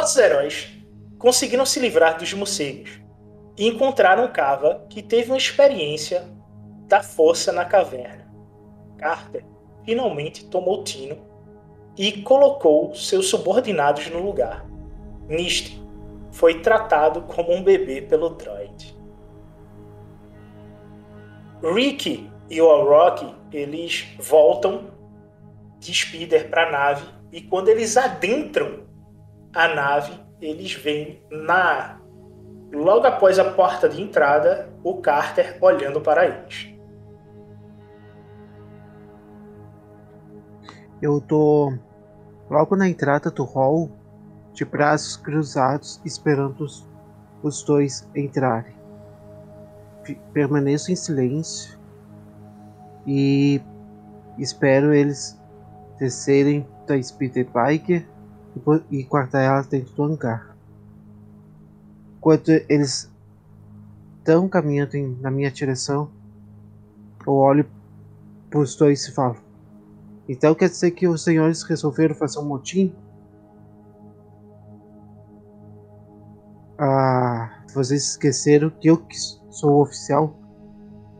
Nossos heróis conseguiram se livrar dos morcegos e encontraram Cava, que teve uma experiência da força na caverna. Carter finalmente tomou Tino e colocou seus subordinados no lugar. Nist foi tratado como um bebê pelo droid. Rick e o Rock eles voltam de Speeder para a nave e quando eles adentram a nave, eles veem na logo após a porta de entrada, o Carter olhando para eles. Eu tô logo na entrada do hall, de braços cruzados, esperando os, os dois entrarem. Permaneço em silêncio e espero eles descerem da Speeder Bike e guardar elas dentro do. Enquanto eles estão caminhando em, na minha direção, eu olho para os dois e falo: Então quer dizer que os senhores resolveram fazer um motim? Ah, vocês esqueceram que eu que sou o oficial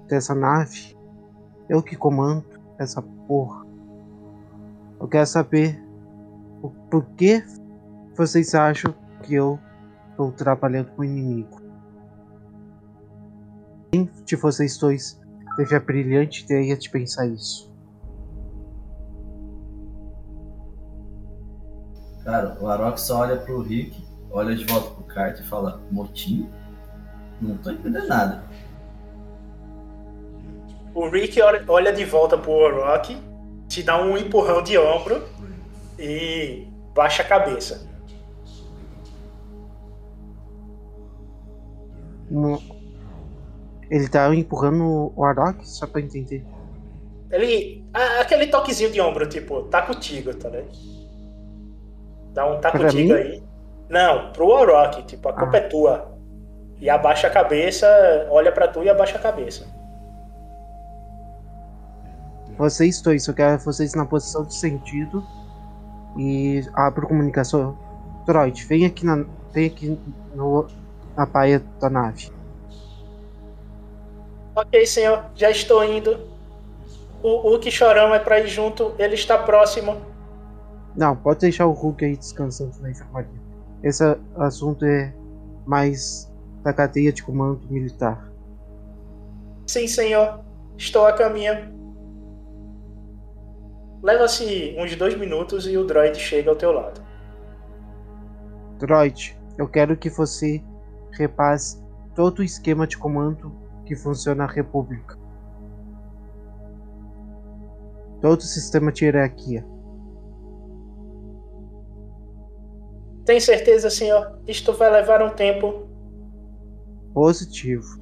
dessa nave? Eu que comando essa porra. Eu quero saber o porquê vocês acham que eu Estou trabalhando com o inimigo. Quem de vocês dois teve a brilhante ideia de pensar isso? Cara, o Arok só olha pro Rick, olha de volta pro Kart e fala: Motim? Não tô entendendo nada. O Rick olha de volta pro Arok, te dá um empurrão de ombro e baixa a cabeça. No... Ele tá empurrando o Arok, só pra entender. Ele. aquele toquezinho de ombro, tipo, tá contigo, tá né? Dá um tá pra contigo mim? aí. Não, pro Orochi, tipo, a culpa Ah. é tua. E abaixa a cabeça, olha pra tu e abaixa a cabeça. Vocês dois, eu quero vocês na posição de sentido. E abro comunicação. Droid, vem aqui na. Vem aqui no, na paia da nave. Ok, senhor, já estou indo. O, que chorão é pra ir junto, ele está próximo. Não, pode deixar o Hulk aí descansando na enfermaria. Esse assunto é mais da cadeia de comando militar. Sim, senhor, estou a caminho. Leva-se uns dois minutos e o droid chega ao teu lado. Droid, eu quero que você repasse todo o esquema de comando que funciona na República. Todo o sistema de hierarquia. Tem certeza, senhor? Isto vai levar um tempo. Positivo.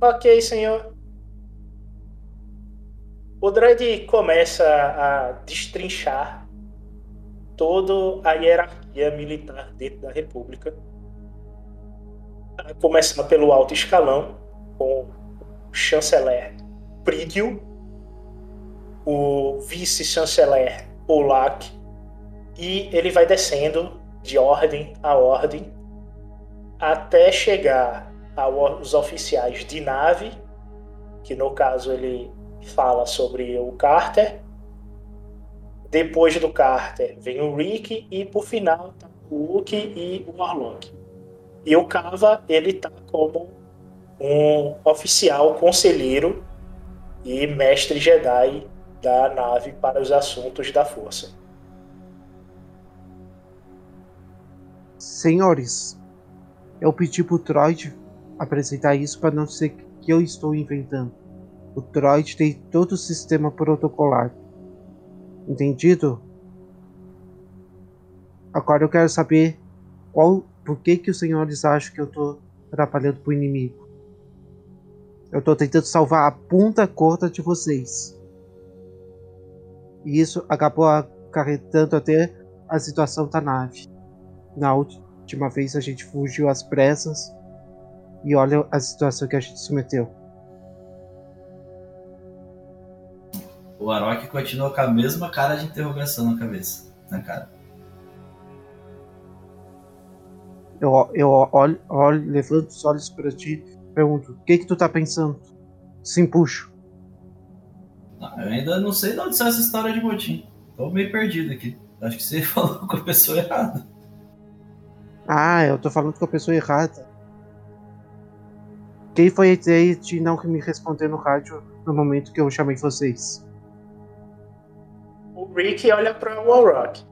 Ok, senhor. O droid começa a destrinchar toda a hierarquia militar dentro da República. A Começar pelo alto escalão, com o chanceler Prídio, o vice-chanceler Polak, e ele vai descendo de ordem a ordem até chegar aos oficiais de nave, que no caso ele fala sobre o Carter. Depois do Carter vem o Rick e por final tá o Luke e o Warlock. E o Kava ele tá como um oficial conselheiro e mestre Jedi da nave para os assuntos da força. Senhores, eu pedi pro Droid apresentar isso para não ser que eu estou inventando. O Droid tem todo o sistema protocolar. Entendido? Agora eu quero saber qual, por que que os senhores acham que eu tô atrapalhando pro inimigo. Eu tô tentando salvar a ponta corta de vocês. E isso acabou acarretando até a situação da nave. Na última vez a gente fugiu às pressas. E olha a situação que a gente se meteu. O Arok continua com a mesma cara de interrogação na cabeça. Na cara. Eu, eu olho, olho, levanto os olhos pra ti pergunto: O que que tu tá pensando? Sim, puxo. Não, eu ainda não sei de onde saiu essa história de motim. Tô meio perdido aqui. Acho que você falou com a pessoa errada. Ah, eu tô falando com a pessoa errada. Quem foi a ideia de não me responder no rádio no momento que eu chamei vocês? O Rick olha para o Warrock.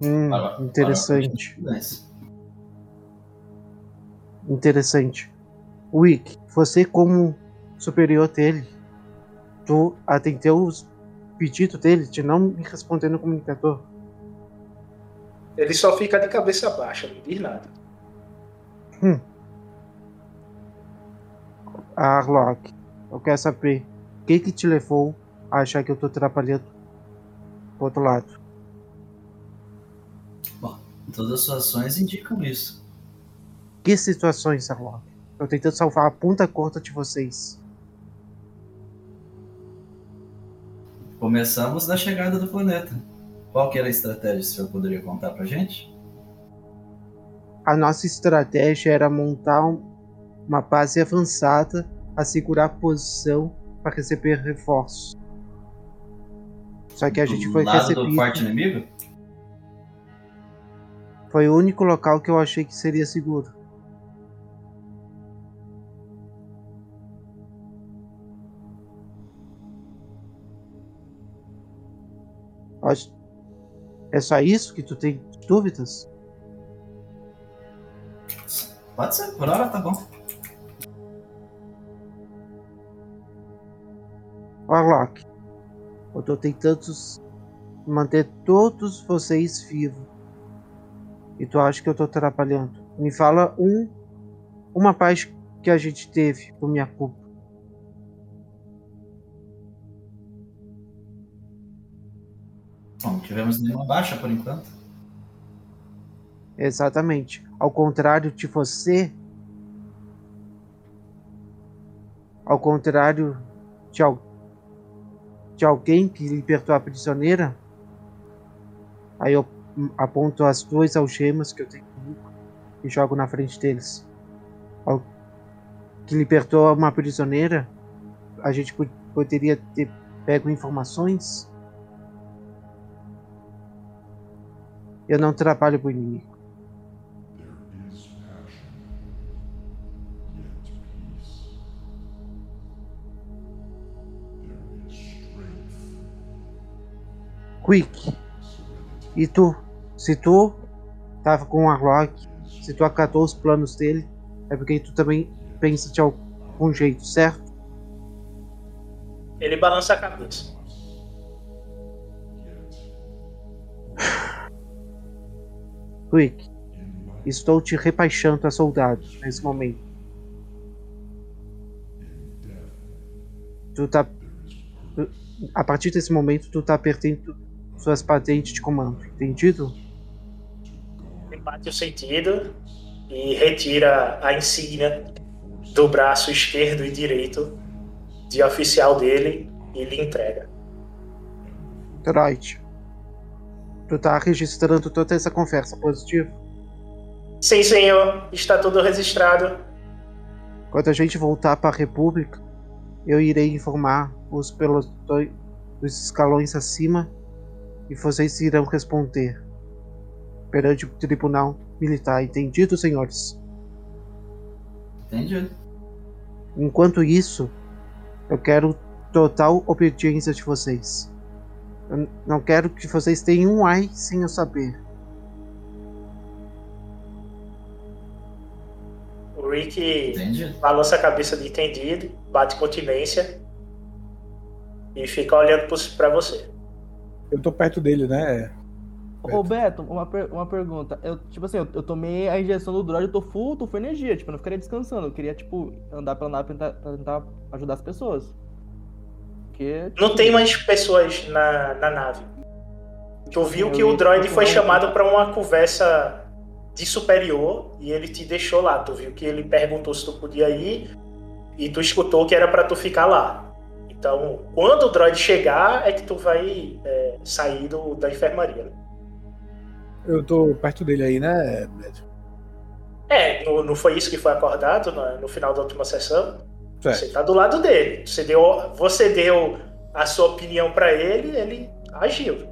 Hum, interessante. Interessante. Wick, você como superior dele, tu atendeu os pedidos dele de não me responder no comunicador. Ele só fica de cabeça baixa, não diz nada. Arlock, eu quero saber o que que te levou achar que eu tô atrapalhando pro outro lado. Todas as suas ações indicam isso. Que situações, Arlock? Eu tentando salvar a ponta corta de vocês. Começamos na chegada do planeta. Qual que era a estratégia, o senhor poderia contar pra gente? A nossa estratégia era montar um- uma base avançada, assegurar a posição para receber reforços. Só que a gente do foi lado do recebido. forte inimigo? Foi o único local que eu achei que seria seguro. É só isso que tu tem dúvidas? Pode ser, por hora tá bom. Warlock, eu tô tentando manter todos vocês vivos. E tu acha que eu tô atrapalhando? Me fala um uma paz que a gente teve por minha culpa. Bom, tivemos nenhuma baixa por enquanto. Exatamente. Ao contrário de você. Ao contrário de, al de alguém que libertou a prisioneira. Aí eu aponto as duas algemas que eu tenho e jogo na frente deles. Que libertou uma prisioneira, a gente poderia ter pego informações. Eu não trabalho para o inimigo. Quick. E tu? Se tu tava com o Arlok, se tu acatou os planos dele, é porque tu também pensa de algum jeito, certo? Ele balança a cabeça. Quick, estou te repaixando a soldado nesse momento. Tu tá. a partir desse momento, tu tá perdendo suas patentes de comando, entendido? Ele bate o sentido e retira a insígnia do braço esquerdo e direito de oficial dele e lhe entrega. Droid, tu tá registrando toda essa conversa, positivo? Sim, senhor. Está tudo registrado. Quando a gente voltar para a República, eu irei informar os pelotões dos escalões acima e vocês irão responder perante o tribunal militar. Entendido, senhores? Entendido. Enquanto isso, eu quero total obediência de vocês. Eu não quero que vocês tenham um ai sem eu saber. O Rick Entendido. balança a cabeça de entendido, bate continência e fica olhando para você. Eu tô perto dele, né? Roberto, uma, per uma pergunta. Eu, tipo assim, eu, eu, tomei a injeção do droid, eu tô full, tô full energia, tipo, eu não ficaria descansando. Eu queria, tipo, andar pela nave pra tentar, pra tentar ajudar as pessoas. Porque, tipo, não tem mais pessoas na, na nave. Tu viu que o droid foi chamado para uma conversa de superior e ele te deixou lá. Tu viu que ele perguntou se tu podia ir e tu escutou que era para tu ficar lá. Então, quando o droid chegar, é que tu vai é, sair do, da enfermaria. Né? Eu tô perto dele aí, né, Beto? É, não, não foi isso que foi acordado no, no final da última sessão? Certo. Você tá do lado dele. Você deu, você deu a sua opinião para ele, ele agiu.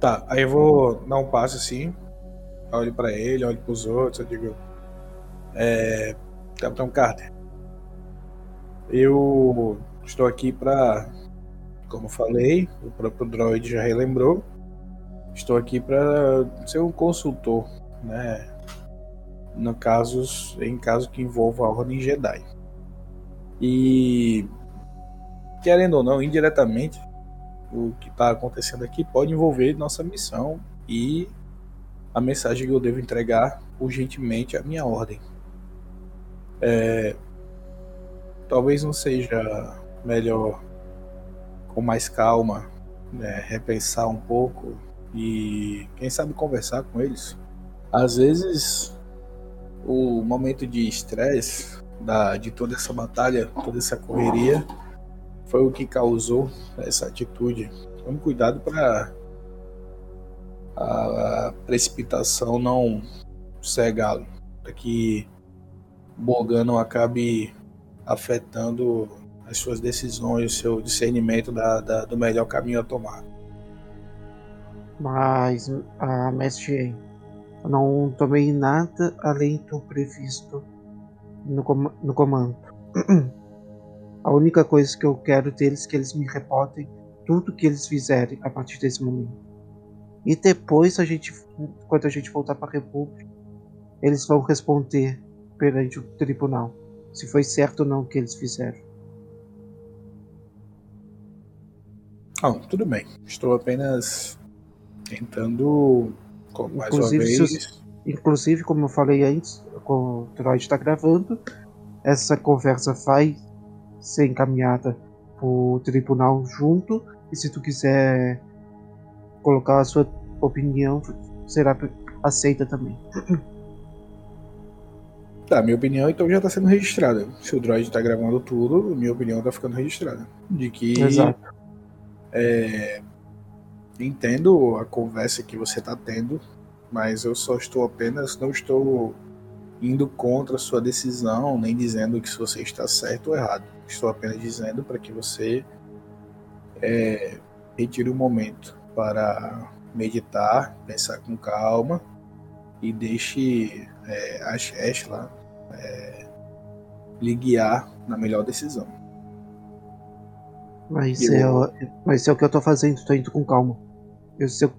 Tá, aí eu vou dar um passo assim, olho para ele, olho pros outros, eu digo. É. Capitão Carter. Eu Estou aqui para, como falei, o próprio droid já relembrou. Estou aqui para ser um consultor, né? No casos, em caso que envolva a Ordem Jedi. E querendo ou não, indiretamente, o que está acontecendo aqui pode envolver nossa missão e a mensagem que eu devo entregar urgentemente à minha ordem. É, talvez não seja melhor, com mais calma, né, repensar um pouco e quem sabe conversar com eles. Às vezes o momento de estresse da de toda essa batalha, toda essa correria foi o que causou essa atitude. Tome cuidado para a precipitação não cegá-lo, para que Bogan não acabe afetando as suas decisões, o seu discernimento da, da, do melhor caminho a tomar. Mas, ah, mestre, eu não tomei nada além do previsto no, com no comando. a única coisa que eu quero deles é que eles me reportem tudo que eles fizerem a partir desse momento. E depois a gente, quando a gente voltar para a República, eles vão responder perante o tribunal se foi certo ou não o que eles fizeram. Não, tudo bem. Estou apenas tentando, mais inclusive, uma vez... inclusive, como eu falei antes, o Troy está gravando, essa conversa vai ser encaminhada para o tribunal junto, e se tu quiser colocar a sua opinião, será aceita também. Tá, minha opinião então já tá sendo registrada. Se o droid tá gravando tudo, minha opinião tá ficando registrada. De que. Exato. É, entendo a conversa que você tá tendo, mas eu só estou apenas. Não estou indo contra a sua decisão, nem dizendo que se você está certo ou errado. Estou apenas dizendo para que você é, retire um momento para meditar, pensar com calma e deixe é, a lá é, lhe guiar na melhor decisão. Mas, Eu- é, o- mas é o que eu tô fazendo, tô indo com calma. Eu, se, eu,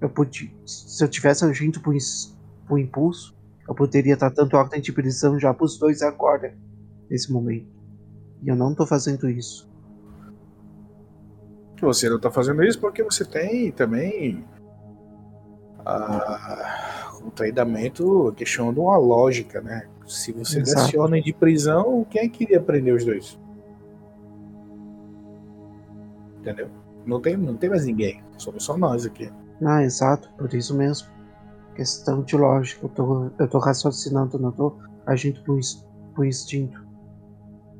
eu pude, se eu tivesse agindo por, por impulso, eu poderia estar tanto ordem de prisão já pros dois agora, nesse momento. E eu não tô fazendo isso. Você não tá fazendo isso porque você tem também a, o treinamento questionando uma lógica, né? Se você Exato. desse ordem de prisão, quem é que iria prender os dois? Entendeu? Não tem, não tem mais ninguém. Somos só nós aqui. Ah, exato, por isso mesmo. Questão de lógica, eu tô, eu tô raciocinando, não tô agindo por, por instinto.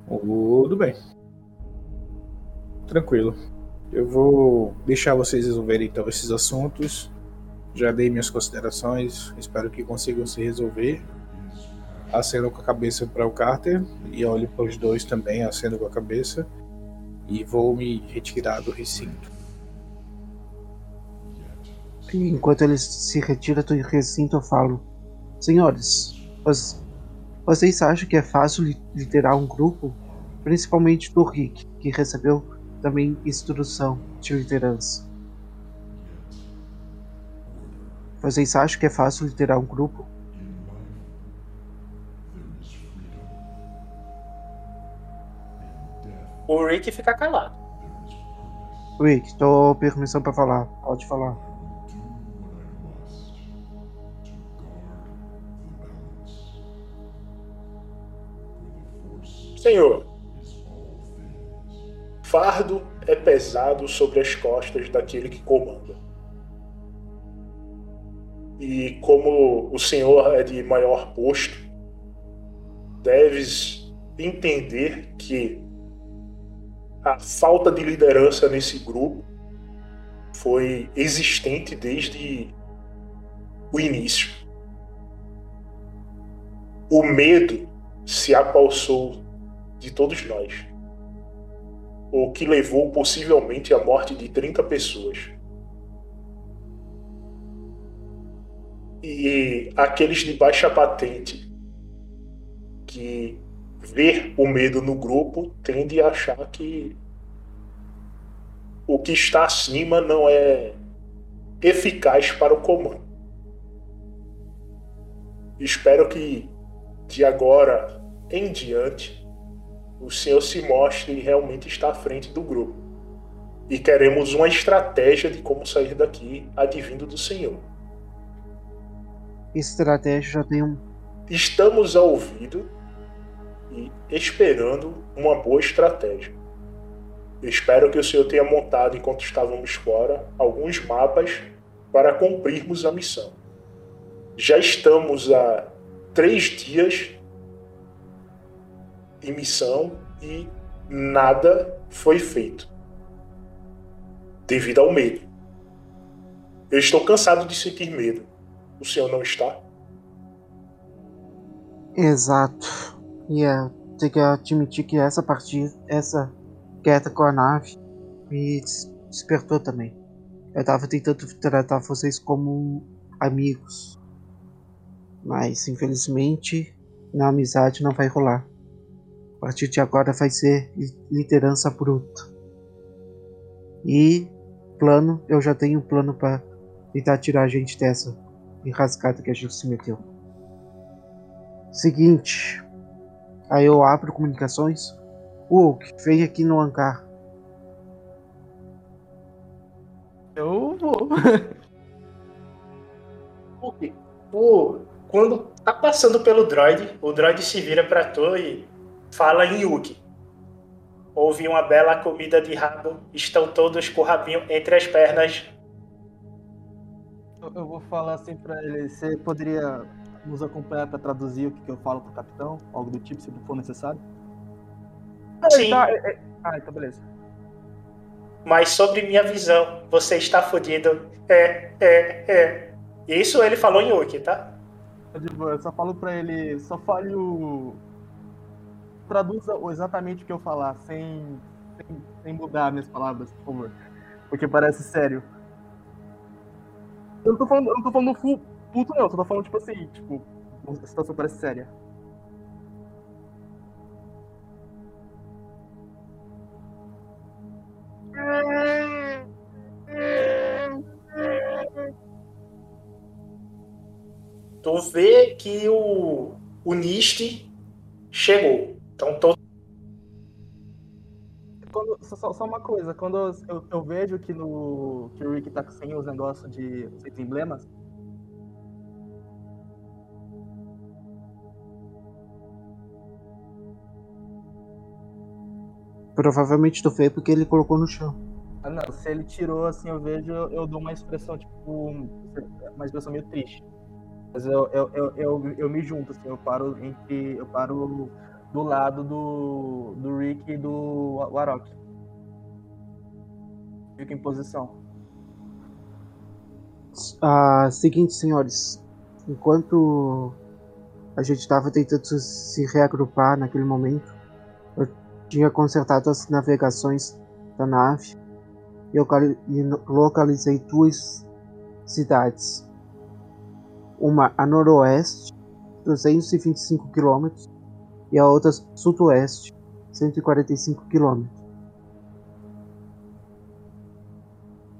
Tudo bem. Tranquilo. Eu vou deixar vocês resolverem então esses assuntos. Já dei minhas considerações. Espero que consigam se resolver. Aceno com a cabeça para o Carter e olho para os dois também, aceno com a cabeça. E vou me retirar do recinto. E enquanto ele se retira do recinto, eu falo: Senhores, vocês acham que é fácil li- liderar um grupo? Principalmente do Rick, que recebeu também instrução de liderança. Vocês acham que é fácil liderar um grupo? O Rick fica calado. Rick, tô permissão pra falar. Pode falar. Senhor, fardo é pesado sobre as costas daquele que comanda. E como o senhor é de maior posto, deves entender que a falta de liderança nesse grupo foi existente desde o início. O medo se apossou de todos nós, o que levou possivelmente à morte de 30 pessoas. E aqueles de baixa patente que ver o medo no grupo tende a achar que o que está acima não é eficaz para o comando. Espero que de agora em diante o senhor se mostre e realmente está à frente do grupo. E queremos uma estratégia de como sair daqui advindo do senhor. Estratégia já tem um. Estamos ao ouvido e esperando uma boa estratégia. Espero que o senhor tenha montado, enquanto estávamos fora, alguns mapas para cumprirmos a missão. Já estamos há três dias em missão e nada foi feito. Devido ao medo. Eu estou cansado de sentir medo. O senhor não está? Exato. E é, tem que admitir que essa partida, essa queda com a nave, me des- despertou também. Eu tava tentando tratar vocês como amigos. Mas infelizmente na amizade não vai rolar. A partir de agora vai ser li- liderança bruta. E plano, eu já tenho um plano para tentar tirar a gente dessa enrascada que a gente se meteu. Seguinte. Aí eu abro comunicações. Hulk, vem aqui no hangar. Eu vou. Porque o, quando tá passando pelo droid, o droid se vira pra tu e fala em Yuki. Houve uma bela comida de rabo, estão todos com o rabinho entre as pernas. Eu, eu vou falar assim pra ele, você poderia nos acompanhar pra traduzir o que, que eu falo pro capitão? Algo do tipo, se for necessário? Sim, Tá, é- é- Ah, então beleza. mas sobre minha visão, você está fudido. É, é, é. Isso ele falou em Wiki, tá? Tá eu só falo pra ele, só fale o. Traduza exatamente o que eu falar, sem, sem, sem mudar minhas palavras, por favor. Porque parece sério. Eu não tô falando, eu não tô falando fu- puto, não, só tô falando, tipo assim, tipo, a situação parece séria. Tu vê que o, o Nist chegou. Então todo Quando- só, só- uma coisa, quando eu, eu- eu vejo que, no, que o Rick tá sem os negócios de os emblemas, Provavelmente tu fez porque ele colocou no chão. Ah, não, se ele tirou, assim, eu vejo, eu, eu dou uma expressão, tipo, uma expressão meio triste. Mas eu, eu, eu, eu, eu me junto, assim, eu paro entre. Eu paro do lado do, do Rick e do Warok. Fico em posição. Ah, seguinte, senhores. Enquanto a gente estava tentando se reagrupar naquele momento, eu tinha consertado as navegações da nave e localizei duas cidades. Uma a noroeste, 225 km, e a outra sudoeste, 145 km.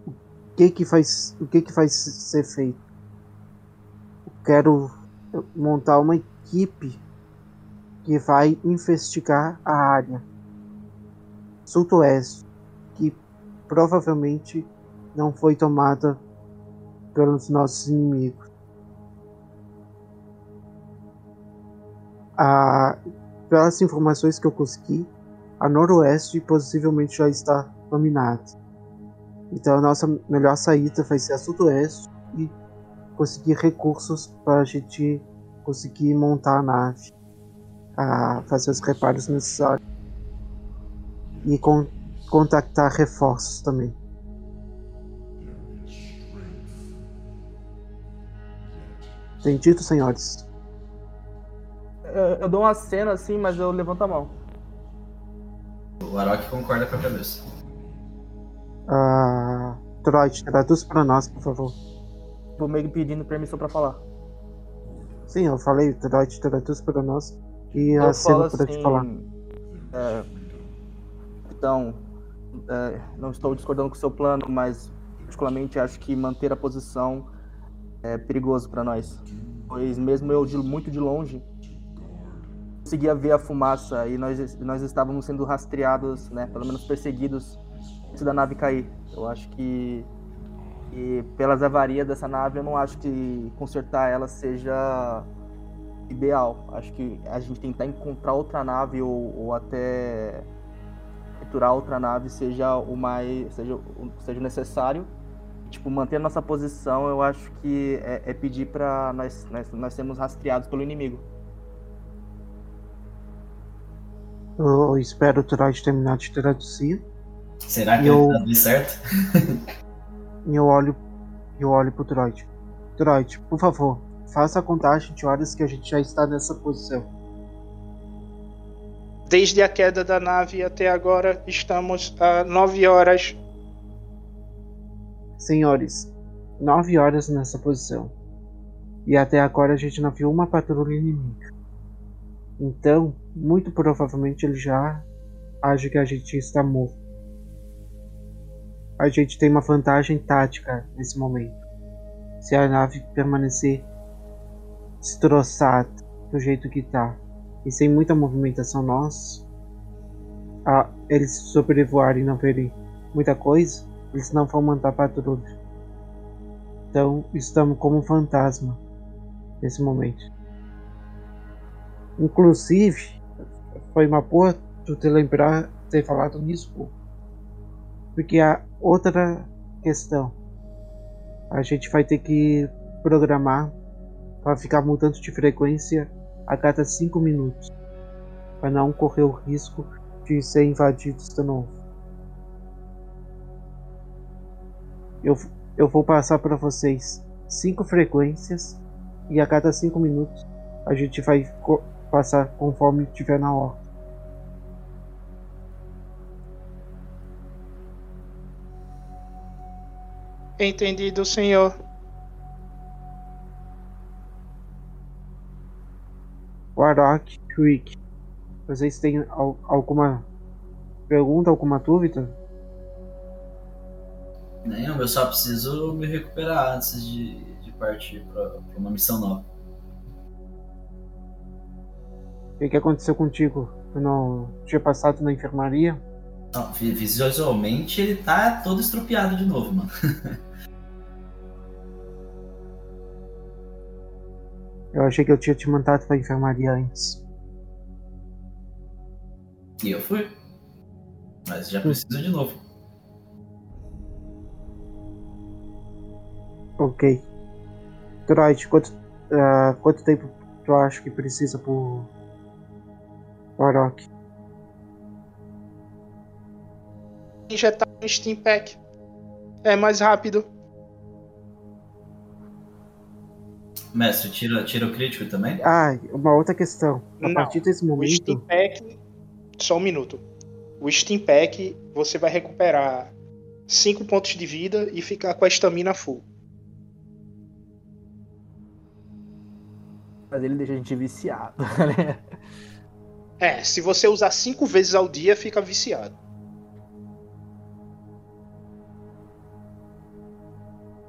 O que que faz, o que que faz ser feito? Eu quero montar uma equipe que vai investigar a área sudoeste, que provavelmente não foi tomada pelos nossos inimigos. Ah, pelas informações que eu consegui, a noroeste possivelmente já está dominada. Então a nossa melhor saída vai ser a sudoeste e conseguir recursos para a gente conseguir montar a nave, a fazer os reparos necessários e con contactar reforços também. Entendido, senhores? Eu, eu dou uma cena assim, mas eu levanto a mão. O Arok concorda com a cabeça. Ah, Troit, traduz para nós, por favor. Tô meio que pedindo permissão pra falar. Sim, eu falei, Troit, traduz para nós e Eu a cena para te falar. é, então, é, não estou discordando com o seu plano, mas particularmente acho que manter a posição é perigoso para nós. Pois mesmo eu de, muito de longe conseguia ver a fumaça e nós, nós estávamos sendo rastreados, né, pelo menos perseguidos antes da nave cair. Eu acho que, que pelas avarias dessa nave, eu não acho que consertar ela seja ideal. Acho que a gente tentar encontrar outra nave ou, ou até capturar outra nave seja o mais seja, seja necessário. Tipo, manter a nossa posição, eu acho que é, é pedir para nós, nós nós sermos rastreados pelo inimigo. Eu espero o Troit terminar de traduzir Será que Eu- ele traduz certo? e eu olho, eu olho pro Troit. Troit, por favor, faça a contagem de horas que a gente já está nessa posição. Desde a queda da nave até agora, estamos a 9 horas. Senhores, nove horas nessa posição. E até agora a gente não viu uma patrulha inimiga. Então, muito provavelmente ele já acha que a gente está morto. A gente tem uma vantagem tática nesse momento. Se a nave permanecer destroçada do jeito que tá e sem muita movimentação nossa, a, eles sobrevoarem e não verem muita coisa, eles não vão mandar patrulha. Então estamos como um fantasma nesse momento. Inclusive, foi uma boa tu ter lembrar, ter falado nisso, pô. Porque a outra questão. A gente vai ter que programar para ficar mudando de frequência a cada 5 minutos, para não correr o risco de ser invadidos de novo. Eu, eu vou passar para vocês cinco frequências e a cada 5 minutos a gente vai co- passar conforme tiver na ordem. Entendido, senhor. Warlock, Rick, vocês têm al- alguma pergunta, alguma dúvida? Nenhum, eu só preciso me recuperar antes de, de partir pra uma missão nova. O que, aconteceu contigo? Tu não tinha passado na enfermaria? Não, vi- visualmente ele tá todo estrupiado de novo, mano. Eu achei que eu tinha te mandado pra enfermaria antes. E eu fui. Mas já preciso de novo. Ok. Droid, quanto, ah, quanto tempo tu acha que precisa pro Warlock? Injetar no Steam Pack. É mais rápido. Mestre, tira, tira o crítico também? Ah, uma outra questão. A Não, partir desse O momento, Steam Pack. Só um minuto. O Steam Pack você vai recuperar 5 pontos de vida e ficar com a estamina full. Mas ele deixa a gente viciado. né? É, se você usar 5 vezes ao dia, fica viciado.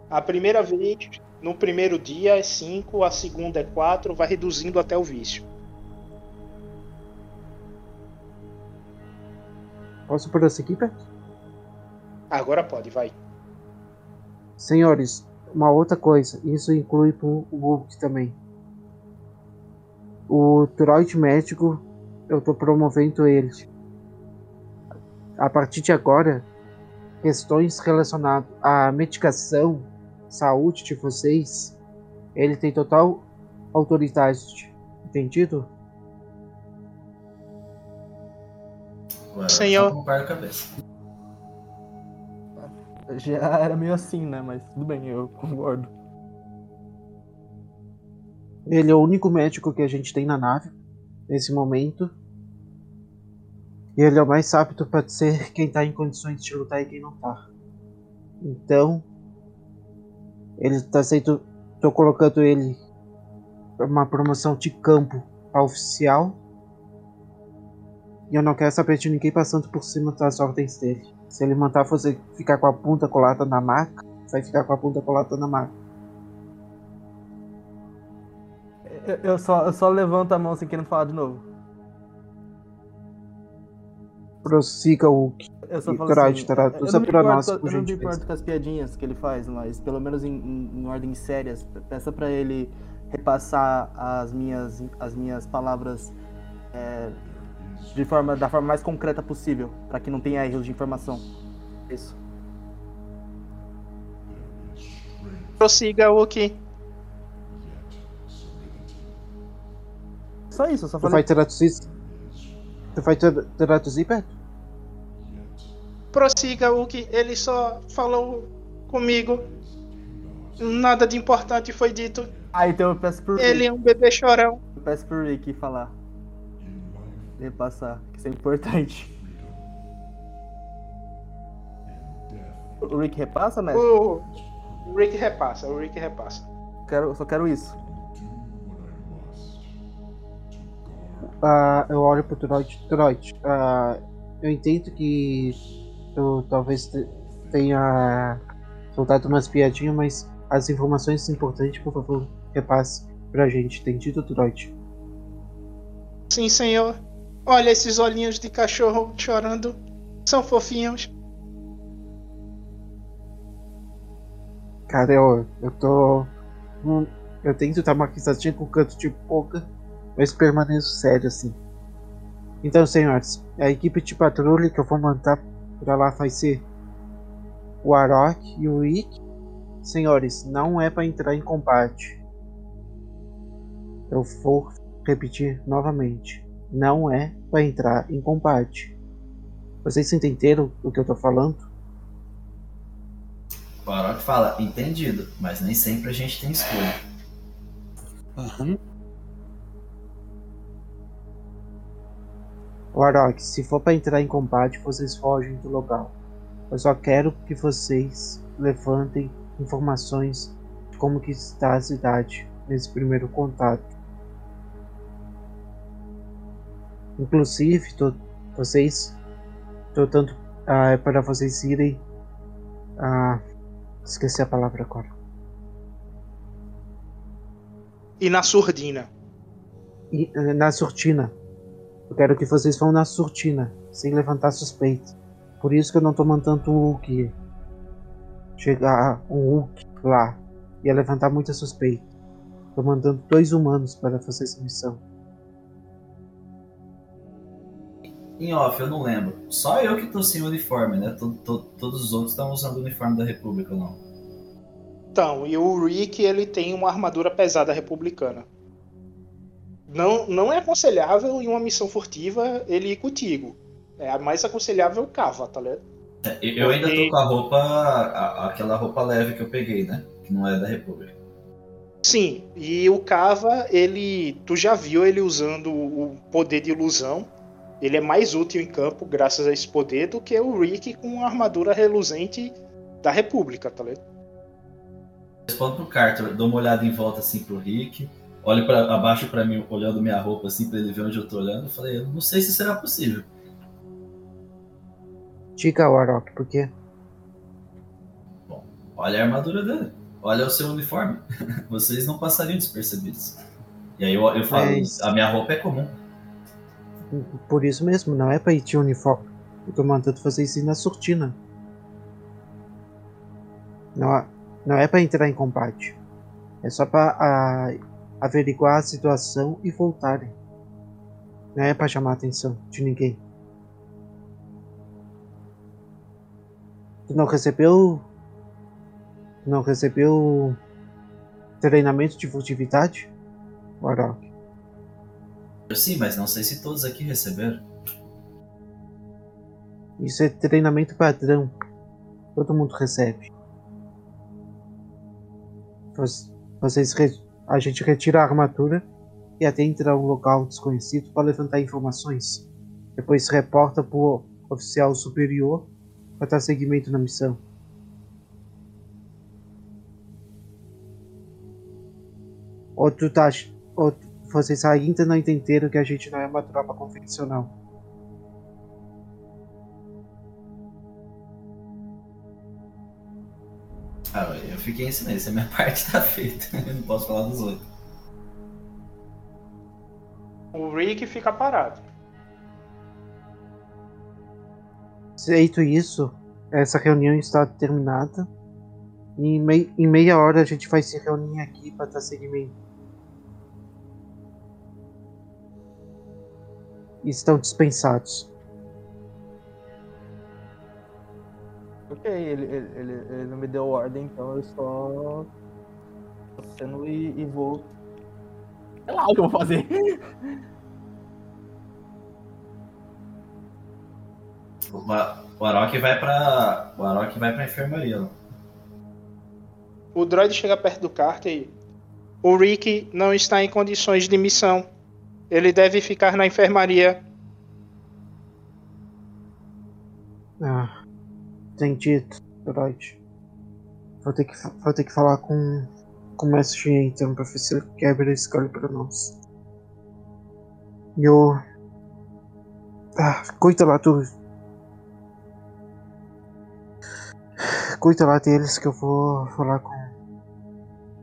A primeira vez, no primeiro dia é 5, a segunda é 4, vai reduzindo até o vício. posso prosseguir, Beto? Agora pode, vai. Senhores, uma outra coisa, isso inclui pro Hulk também. O droid médico, eu tô promovendo ele. A partir de agora, questões relacionadas à medicação, saúde de vocês, ele tem total autoridade. Entendido? Eu Senhor. A cabeça. Já era meio assim, né? Mas tudo bem, eu concordo. Ele é o único médico que a gente tem na nave nesse momento. E ele é o mais apto para ser quem tá em condições de lutar e quem não tá. Então, ele tá sendo. tô colocando ele uma promoção de campo oficial. E eu não quero saber de ninguém passando por cima das ordens dele. Se ele mandar você ficar com a punta colada na maca, vai ficar com a punta colada na maca. Eu, eu só, eu só levanto a mão sem querendo falar de novo. Prossiga o Eu só E falo droid, assim, droid, eu pra importo nós, com- Eu não me importo com as piadinhas que ele faz, mas pelo menos em, em, em ordens sérias, peça pra ele repassar as minhas, as minhas palavras é, de forma, da forma mais concreta possível, pra que não tenha erros de informação. Isso. Prossiga, Wookie. Só isso, eu só falei. vai traduzir. Tu vai tra- traduzir, Beto? Prossiga, Wookie. Ele só falou comigo. Nada de importante foi dito. Ah, então eu peço pro Ele Rick. é um bebê chorão. Eu peço pro Rick falar. Repassar, que isso é importante. O Rick repassa, mestre? O o Rick repassa, o Rick repassa. Quero, só quero isso. Ah, eu olho pro Droid. Droid, ah, eu entendo que tu talvez te- tenha soltado umas piadinhas, mas as informações importantes, por favor, repasse pra gente. Entendido, Droid? Sim, senhor. Olha esses olhinhos de cachorro chorando. São fofinhos. Cara, eu, eu tô. Eu tento dar uma risadinha com o canto de boca, mas permaneço sério assim. Então, senhores, a equipe de patrulha que eu vou mandar pra lá vai ser o Arok e o Rick. senhores, não é para entrar em combate. Eu vou repetir novamente. Não é para entrar em combate. Vocês entenderam o que eu tô falando? O Arok fala, entendido, mas nem sempre a gente tem escolha. Aham. Warlock, se for para entrar em combate, vocês fogem do local. Eu só quero que vocês levantem informações de como que está a cidade nesse primeiro contato. Inclusive, vocês, tô tanto ah, para vocês irem, ah, esqueci a palavra agora. E na surdina. E, eh, na surtina. Eu quero que vocês vão na surtina, sem levantar suspeita. Por isso que eu não tô mandando o Hulk chegar um Hulk lá. Ia levantar muita suspeita. Tô mandando dois humanos para fazer essa missão. Em off, eu não lembro. Só eu que tô sem uniforme, né? To- to- todos os outros estão usando o uniforme da República, não. Então, e o Rick ele tem uma armadura pesada republicana. Não, não é aconselhável em uma missão furtiva ele ir contigo. É mais aconselhável o Cava, tá ligado? É, Eu eu ainda tô com a roupa, a- aquela roupa leve que eu peguei, né? Que não é da República. Sim, e o Cava, ele. Tu já viu ele usando o poder de ilusão. Ele é mais útil em campo, graças a esse poder, do que o Rick com a armadura reluzente da República, tá ligado? Respondo pro Carter, dou uma olhada em volta assim pro Rick, olho para abaixo pra mim, olhando minha roupa assim, pra ele ver onde eu tô olhando. Eu falei, eu não sei se será possível. Diga, Warlock, por quê? Olha a armadura dele, olha o seu uniforme. Vocês não passariam despercebidos. E aí eu, eu falo, Mas- a minha roupa é comum. Por isso mesmo, não é pra ir de uniforme. Eu tô mandando vocês ir na surtina. Não, é- não é pra entrar em combate. É só pra ah, averiguar a situação e voltarem. Não é pra chamar a atenção de ninguém. Tu não recebeu. Tu não recebeu. treinamento de furtividade? Warlock. Sim, mas não sei se todos aqui receberam. Isso é treinamento padrão. Todo mundo recebe. Voc- Vocês re- a gente retira a armadura e até entra a um local desconhecido para levantar informações. Depois reporta pro oficial superior para dar seguimento na missão. Ou tu tá, ach- ou tu- vocês ainda não entenderam que a gente não é uma tropa convencional. Fiquei em silêncio, a minha parte tá feita. Eu não posso falar dos outros. O Rick fica parado. Feito isso, essa reunião está terminada. E em, mei- em meia hora a gente vai se reunir aqui para dar seguimento. Estão dispensados. Ok, ele, ele, ele, ele não me deu ordem, então eu só. tô sendo e, e vou. Sei lá o que eu vou fazer. O, Arok vai pra. O Arok vai pra enfermaria. ó. O droid chega perto do Carter e. O Rick não está em condições de missão. Ele deve ficar na enfermaria. Ah, entendido, droid. Vou ter que, vou ter que falar com, com o mestre então, pra ver se ele quebra escolhe pra nós. Eu. Ah, cuida lá, tu. Cuida lá deles que eu vou falar com.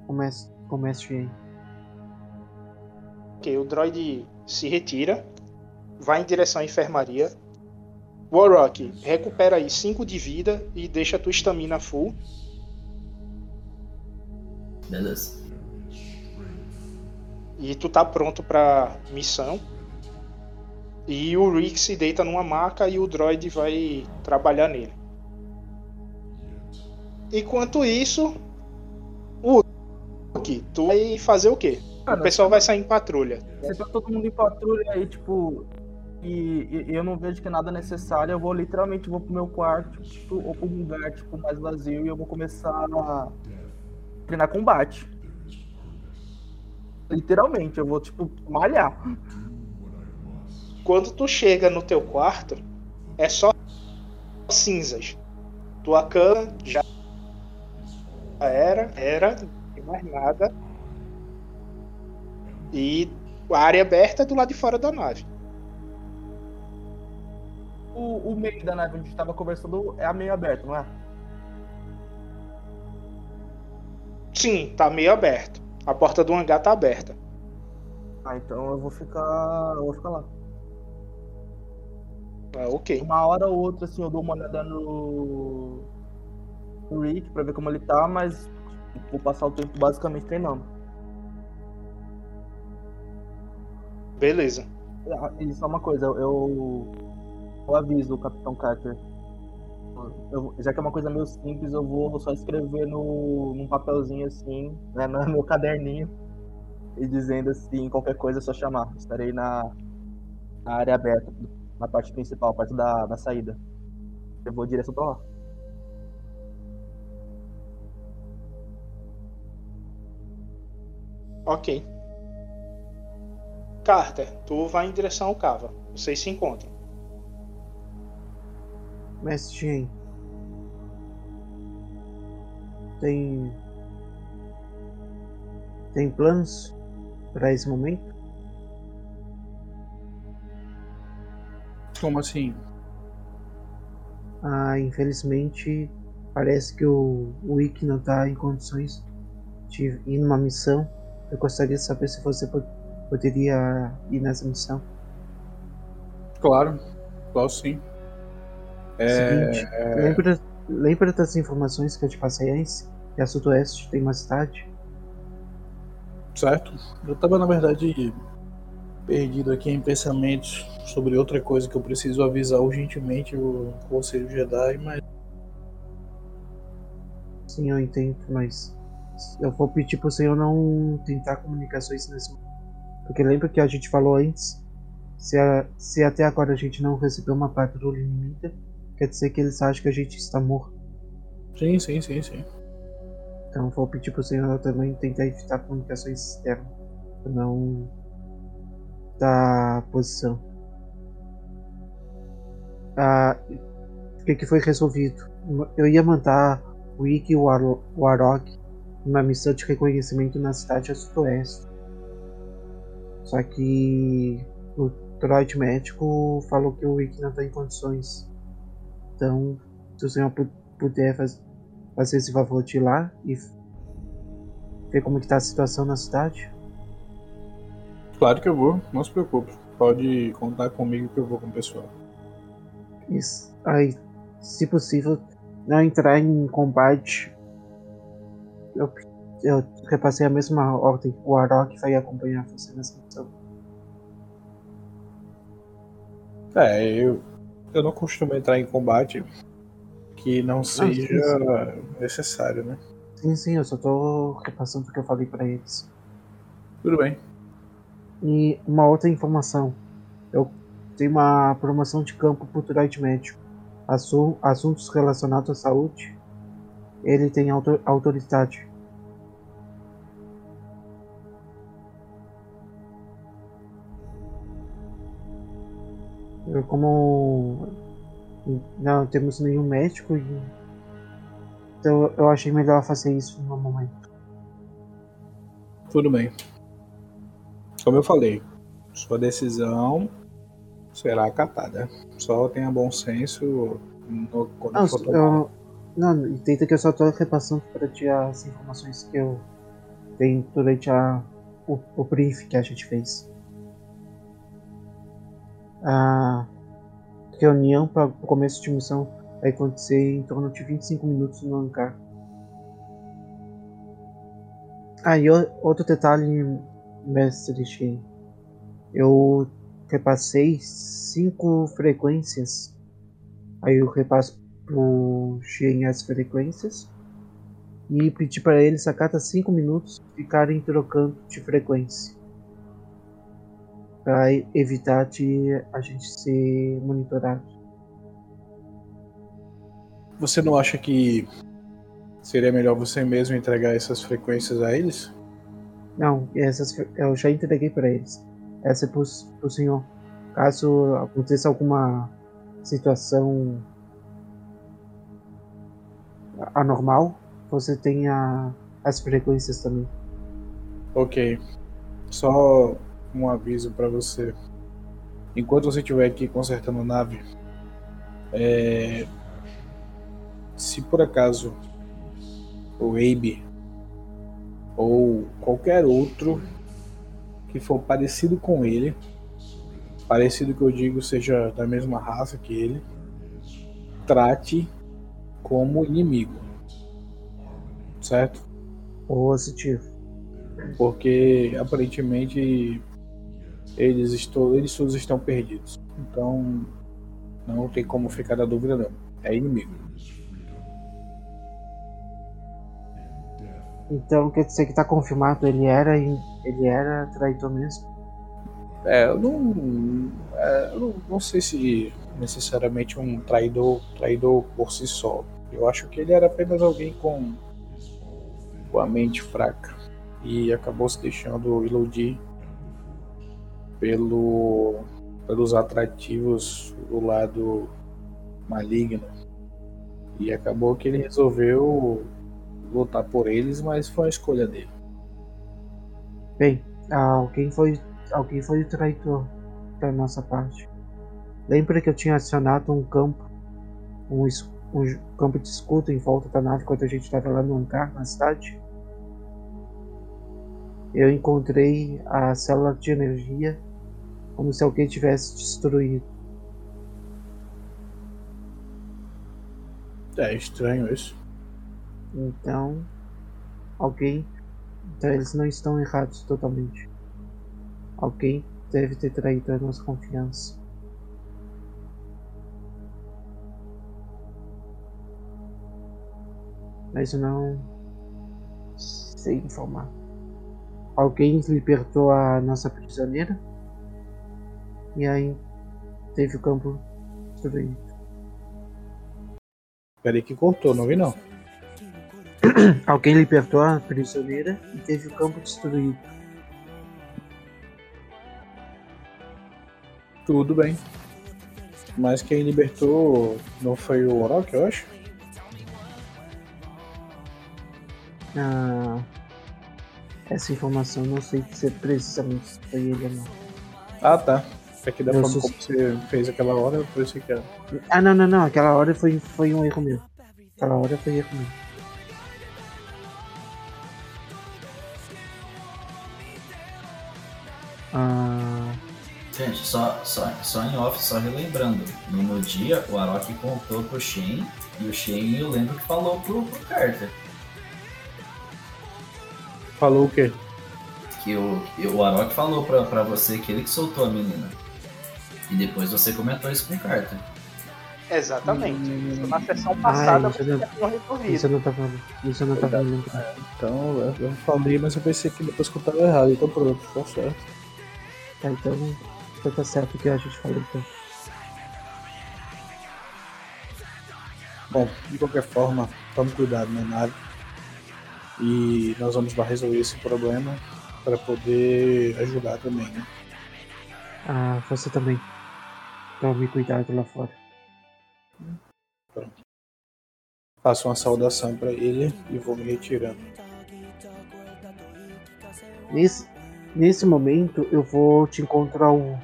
Com o mestre. Ok, o droid se retira, vai em direção à enfermaria. Warrock, recupera aí 5 de vida e deixa a tua estamina full. Beleza. E tu tá pronto pra missão. E o Rick se deita numa maca e o droid vai trabalhar nele. Enquanto isso, Hulk, tu vai fazer o quê? Cara, o pessoal vai sair em patrulha. Se tá todo mundo em patrulha aí, tipo, e, e eu não vejo que é nada necessário, eu vou literalmente vou pro meu quarto, tipo, ou um lugar tipo, mais vazio e eu vou começar a treinar combate. Literalmente, eu vou, tipo, malhar. Quando tu chega no teu quarto, é só cinzas. Tua cama já era, era, não tem mais nada. E a área aberta é do lado de fora da nave. O, o meio da nave onde a gente tava conversando é a meio aberto, não é? Sim, tá meio aberto. A porta do hangar tá aberta. Ah, então eu vou ficar. Eu vou ficar lá. Ah, ok. Uma hora ou outra, assim, eu dou uma olhada no. no Rick pra ver como ele tá, mas vou passar o tempo basicamente treinando. Beleza. Ah, E só uma coisa, eu. Eu aviso o Capitão Carter. Eu- já que é uma coisa meio simples, eu vou só escrever no, num papelzinho assim, né, no meu caderninho, e dizendo assim, qualquer coisa é só chamar. Estarei na, na área aberta, na parte principal, parte da, da saída. Eu vou direção pra lá. Ok. Carter, tu vai em direção ao Cava. Vocês se encontram. Mestre Shen. Tem. Tem planos para esse momento? Como assim? Ah, infelizmente, parece que o, o Ikki não está em condições de ir numa missão. Eu gostaria de saber se você po- poderia ir nessa missão. Claro, posso sim. É, Seguinte, lembra, lembra das informações que eu te passei antes? Que a Sudoeste tem uma cidade? certo? Eu tava, na verdade, perdido aqui em pensamentos sobre outra coisa que eu preciso avisar urgentemente o Conselho Jedi, mas Sim, eu entendo, mas eu vou pedir pro senhor não tentar comunicações nesse momento. Porque lembra que a gente falou antes? Se, a- se até agora a gente não recebeu uma patrulha inimiga, quer dizer que eles acham que a gente está morto. sim, sim, sim, sim. Então vou pedir pro senhor também tentar evitar comunicações externas. Pra não dar posição. Ah, o que, que foi resolvido? Eu ia mandar o Ikki e o Aro- o Arok numa missão de reconhecimento na cidade a sudoeste. Só que o droid médico falou que o Ikki não está em condições. Então, se o senhor pu- puder faz- fazer esse favor de ir lá e ver como que tá a situação na cidade. Claro que eu vou, não se preocupe. Pode contar comigo que eu vou com o pessoal. Isso. Aí, se possível, não entrar em combate. Eu, eu repassei a mesma ordem. O Arok vai acompanhar você nessa missão. É, eu, eu não costumo entrar em combate que não seja sim, necessário, né? Sim, sim, eu só tô repassando o que eu falei pra eles. Tudo bem. E uma outra informação. Eu tenho uma promoção de campo pro droid médico. Assu- assuntos relacionados à saúde. Ele tem auto- autoridade. Como não temos nenhum médico, e- então eu achei melhor fazer isso no momento. Tudo bem. Como eu falei, sua decisão será acatada. Só tenha bom senso no, quando Não, for tomar. eu, não, entenda que eu só tô repassando para ti as informações que eu tenho durante a, o, o brief que a gente fez. A reunião para o começo de missão vai acontecer em torno de 25 minutos no hangar. Ah, e outro detalhe, mestre Shen. Eu repassei cinco frequências Aí eu repasso pro Shen as frequências. e pedir para eles a cada 5 minutos ficarem trocando de frequência. Para evitar de a gente ser monitorado. Você não acha que seria melhor você mesmo entregar essas frequências a eles? Não, essas eu já entreguei para eles. Essa é pro, pro senhor. Caso aconteça alguma situação anormal, você tenha as frequências também. Ok. Só um aviso pra você. Enquanto você estiver aqui consertando a nave, é, se por acaso o Abe ou qualquer outro que for parecido com ele, parecido que eu digo seja da mesma raça que ele, trate como inimigo. Certo? Positivo. porque aparentemente eles, estou, eles todos estão perdidos. Então não tem como ficar na dúvida não. É inimigo. Então quer dizer que tá confirmado, ele era ele era traidor mesmo. É, eu não, é, eu não, não sei se necessariamente um traidor, traidor por si só. Eu acho que ele era apenas alguém com, com a mente fraca e acabou se deixando iludir pelo, pelos atrativos do lado maligno. E acabou que ele resolveu lutar por eles, mas foi a escolha dele. Bem, alguém foi alguém foi traidor da nossa parte. Lembra que eu tinha acionado um campo, um, um campo de escudo em volta da nave quando a gente estava lá no hangar na cidade? Eu encontrei a célula de energia como se alguém tivesse destruído. É estranho isso. Então, alguém. Então eles não estão errados totalmente. Alguém deve ter traído a nossa confiança. Mas eu não sei informar. Alguém libertou a nossa prisioneira e aí teve o campo destruído. Peraí que cortou, não vi não. Alguém libertou a prisioneira e teve o campo destruído. Tudo bem. Mas quem libertou não foi o Orochi, eu acho? Ah, essa informação não sei se precisamente foi ele ou não. Ah, tá. É que da Eu forma sus- como você fez aquela hora, eu pensei que era. Ah, não, não, não. Aquela hora foi, foi um erro meu. Aquela hora foi erro meu. Ah, Gente, só, só, só em off, só relembrando. No, no dia, o Arok contou pro Shen, e o Shen eu lembro que falou pro, pro Carter. Falou o quê? Que o, que o Arok falou pra, pra você que ele que soltou a menina. E depois você comentou isso com o Carter. Exatamente. Isso na sessão Ai, passada isso você não- tinha resolvido. isso eu não tava. Isso eu não tava lembrando. Então, eu- eu falei, mas eu pensei que depois que eu tava errado. Então pronto, tá certo. Tá, então, então tá certo o que a gente falou então. Bom, de qualquer forma, tome cuidado na nave. E nós vamos lá resolver esse problema para poder ajudar também, né? Ah, você também. Tome cuidado lá fora. Faço uma saudação para ele e vou me retirando. Nesse, nesse momento eu vou te encontrar o.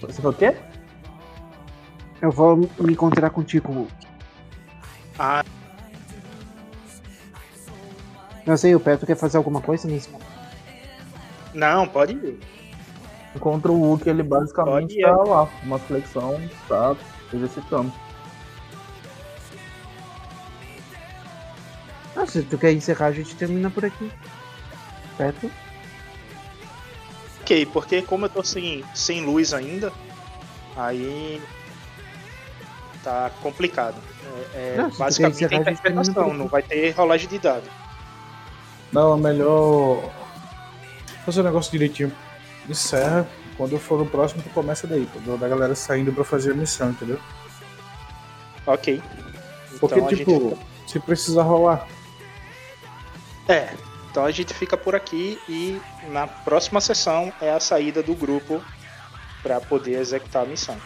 Você falou o quê? Eu vou me encontrar contigo. Ah, Não sei, o Petro quer fazer alguma coisa nesse momento. não, pode ir. Contra o Hulk, ele basicamente Pode ir. tá lá, uma flexão, tá exercitando. Ah, se tu quer encerrar, a gente termina por aqui. Petro? Ok, porque como eu tô sem, sem luz ainda, aí tá complicado. É, é Não, basicamente termina interpretação, não vai ter rolagem de dado. Não, é melhor fazer o negócio direitinho. Encerra. Quando eu for no próximo, tu começa daí. Quando a galera saindo pra fazer a missão, entendeu? Ok. Porque, Então tipo, gente- se precisar rolar. É, então a gente fica por aqui e na próxima sessão é a saída do grupo para poder executar a missão.